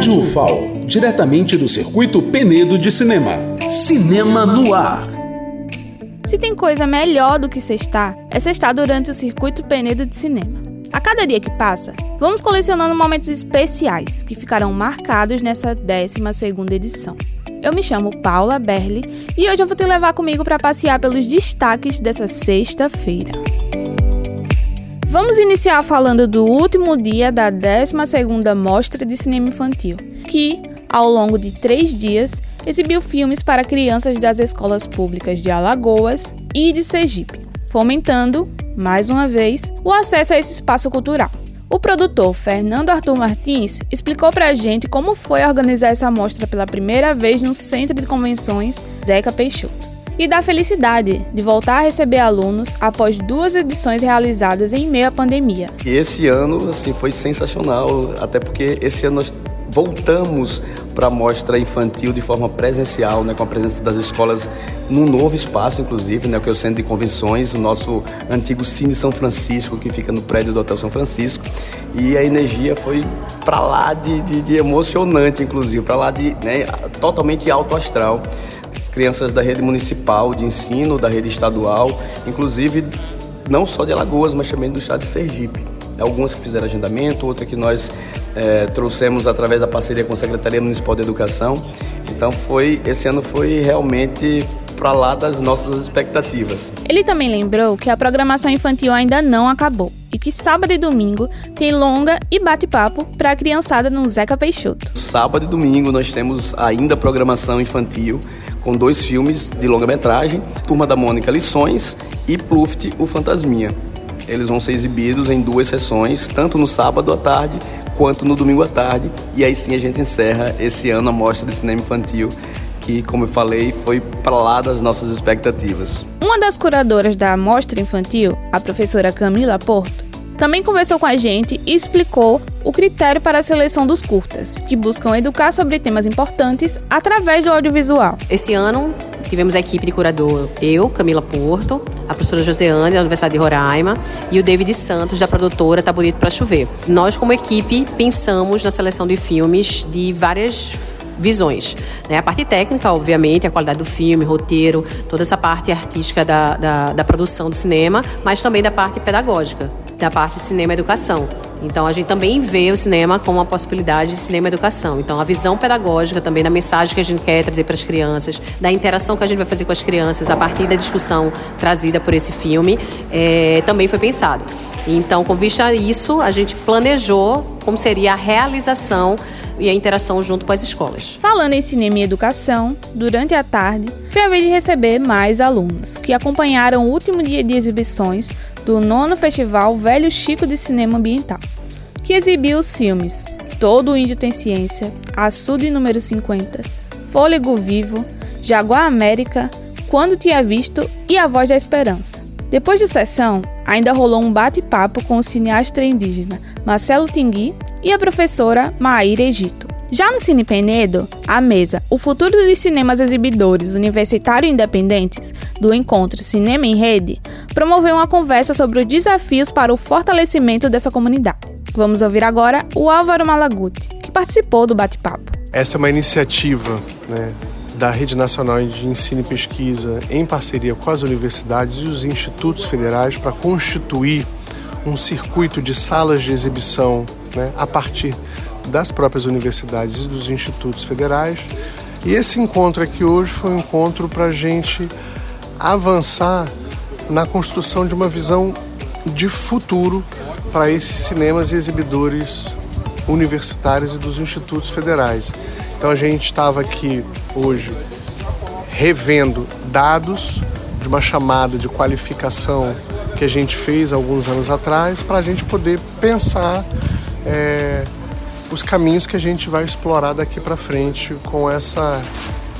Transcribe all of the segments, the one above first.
Rádio UFAL, diretamente do circuito Penedo de Cinema. Cinema no ar. Se tem coisa melhor do que sextar, é sextar durante o circuito Penedo de Cinema. A cada dia que passa, vamos colecionando momentos especiais que ficarão marcados nessa 12ª edição. Eu me chamo Paula Berli e hoje eu vou te levar comigo para passear pelos destaques dessa sexta-feira. Vamos iniciar falando do último dia da 12ª Mostra de Cinema Infantil, que, ao longo de três dias, exibiu filmes para crianças das escolas públicas de Alagoas e de Sergipe, fomentando, mais uma vez, o acesso a esse espaço cultural. O produtor Fernando Arthur Martins explicou para a gente como foi organizar essa mostra pela primeira vez no Centro de Convenções Zeca Peixoto e da felicidade de voltar a receber alunos após duas edições realizadas em meio à pandemia. E esse ano assim foi sensacional, até porque esse ano nós voltamos para a mostra infantil de forma presencial, né, com a presença das escolas num novo espaço, inclusive, né, que é o Centro de Convenções, o nosso antigo Cine São Francisco, que fica no prédio do Hotel São Francisco. E a energia foi para lá de, de, de, emocionante, inclusive, para lá de né, totalmente alto astral crianças da rede municipal de ensino, da rede estadual, inclusive não só de Alagoas, mas também do estado de Sergipe. Algumas que fizeram agendamento, outra que nós é, trouxemos através da parceria com a Secretaria Municipal de Educação. Então foi esse ano foi realmente para lá das nossas expectativas. Ele também lembrou que a programação infantil ainda não acabou e que sábado e domingo tem longa e bate-papo para a criançada no Zeca Peixoto. Sábado e domingo nós temos ainda programação infantil com dois filmes de longa-metragem, Turma da Mônica Lições e Pluft, o Fantasminha. Eles vão ser exibidos em duas sessões, tanto no sábado à tarde quanto no domingo à tarde. E aí sim a gente encerra esse ano a mostra de cinema infantil, que, como eu falei, foi para lá das nossas expectativas. Uma das curadoras da mostra infantil, a professora Camila Porto, também conversou com a gente e explicou o critério para a seleção dos curtas, que buscam educar sobre temas importantes através do audiovisual. Esse ano tivemos a equipe de curador, eu, Camila Porto, a professora Joseane, da Universidade de Roraima, e o David Santos, da produtora Tá Bonito para Chover. Nós, como equipe, pensamos na seleção de filmes de várias visões. Né? A parte técnica, obviamente, a qualidade do filme, roteiro, toda essa parte artística da, da, da produção do cinema, mas também da parte pedagógica da parte de cinema e educação. Então a gente também vê o cinema como uma possibilidade de cinema e educação. Então a visão pedagógica também da mensagem que a gente quer trazer para as crianças, da interação que a gente vai fazer com as crianças a partir da discussão trazida por esse filme, é, também foi pensado. Então, com vista a isso, a gente planejou como seria a realização e a interação junto com as escolas. Falando em cinema e educação, durante a tarde, foi a vez de receber mais alunos, que acompanharam o último dia de exibições do nono Festival Velho Chico de Cinema Ambiental, que exibiu os filmes Todo Índio Tem Ciência, Açude número 50, Fôlego Vivo, Jaguar América, Quando Tinha Visto e A Voz da Esperança. Depois de sessão, ainda rolou um bate-papo com o cineasta indígena Marcelo Tingui e a professora Maíra Egito. Já no Cine Penedo, a mesa O Futuro dos Cinemas Exibidores Universitário Independentes, do encontro Cinema em Rede, promoveu uma conversa sobre os desafios para o fortalecimento dessa comunidade. Vamos ouvir agora o Álvaro Malaguti, que participou do bate-papo. Essa é uma iniciativa né, da Rede Nacional de Ensino e Pesquisa, em parceria com as universidades e os institutos federais, para constituir um circuito de salas de exibição né, a partir das próprias universidades e dos institutos federais. E esse encontro aqui hoje foi um encontro para a gente avançar na construção de uma visão de futuro para esses cinemas e exibidores universitários e dos institutos federais. Então a gente estava aqui hoje revendo dados de uma chamada de qualificação que a gente fez alguns anos atrás para a gente poder pensar é, os caminhos que a gente vai explorar daqui para frente com essa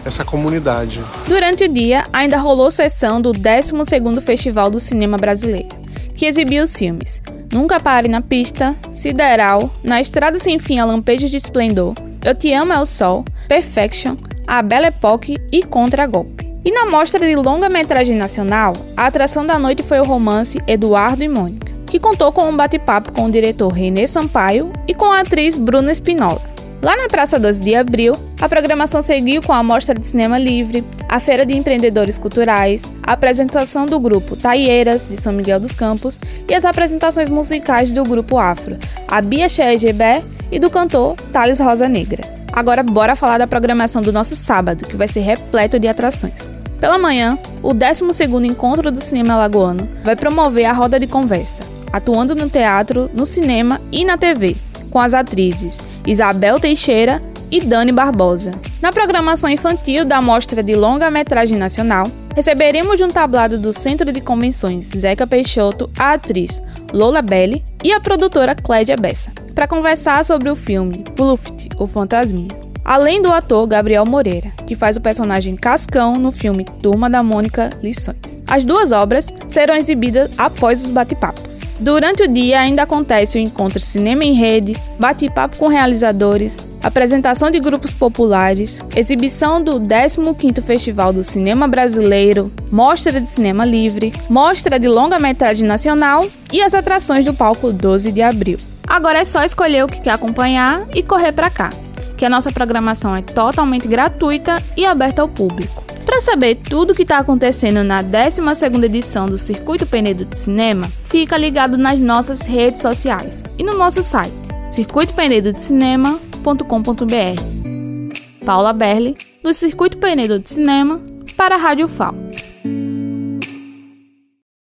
essa comunidade. Durante o dia, ainda rolou sessão do 12º Festival do Cinema Brasileiro, que exibiu os filmes Nunca Pare na Pista, Sideral, Na Estrada Sem Fim a Lampejos de Esplendor, Eu Te Amo é o Sol, Perfection, A Belle Époque e Contra Golpe. E na mostra de longa-metragem nacional, a atração da noite foi o romance Eduardo e Mônica que contou com um bate-papo com o diretor René Sampaio e com a atriz Bruna Spinola. Lá na Praça 12 de Abril, a programação seguiu com a Mostra de Cinema Livre, a Feira de Empreendedores Culturais, a apresentação do grupo Taieiras, de São Miguel dos Campos, e as apresentações musicais do grupo Afro, a Bia Xeegebe e do cantor Thales Rosa Negra. Agora bora falar da programação do nosso sábado, que vai ser repleto de atrações. Pela manhã, o 12º Encontro do Cinema Lagoano vai promover a roda de conversa, atuando no teatro, no cinema e na TV, com as atrizes Isabel Teixeira e Dani Barbosa. Na programação infantil da Mostra de Longa-Metragem Nacional, receberemos de um tablado do Centro de Convenções Zeca Peixoto a atriz Lola Belli e a produtora Clédia Bessa, para conversar sobre o filme Bluft, o Fantasminha além do ator Gabriel Moreira, que faz o personagem Cascão no filme Turma da Mônica Lições. As duas obras serão exibidas após os bate-papos. Durante o dia ainda acontece o encontro Cinema em Rede, bate-papo com realizadores, apresentação de grupos populares, exibição do 15º Festival do Cinema Brasileiro, mostra de cinema livre, mostra de longa-metragem nacional e as atrações do palco 12 de abril. Agora é só escolher o que quer acompanhar e correr para cá que a nossa programação é totalmente gratuita e aberta ao público. Para saber tudo o que está acontecendo na 12ª edição do Circuito Penedo de Cinema, fica ligado nas nossas redes sociais e no nosso site circuitopenedocinemacom.br. Paula Berli, do Circuito Penedo de Cinema, para a Rádio FAO.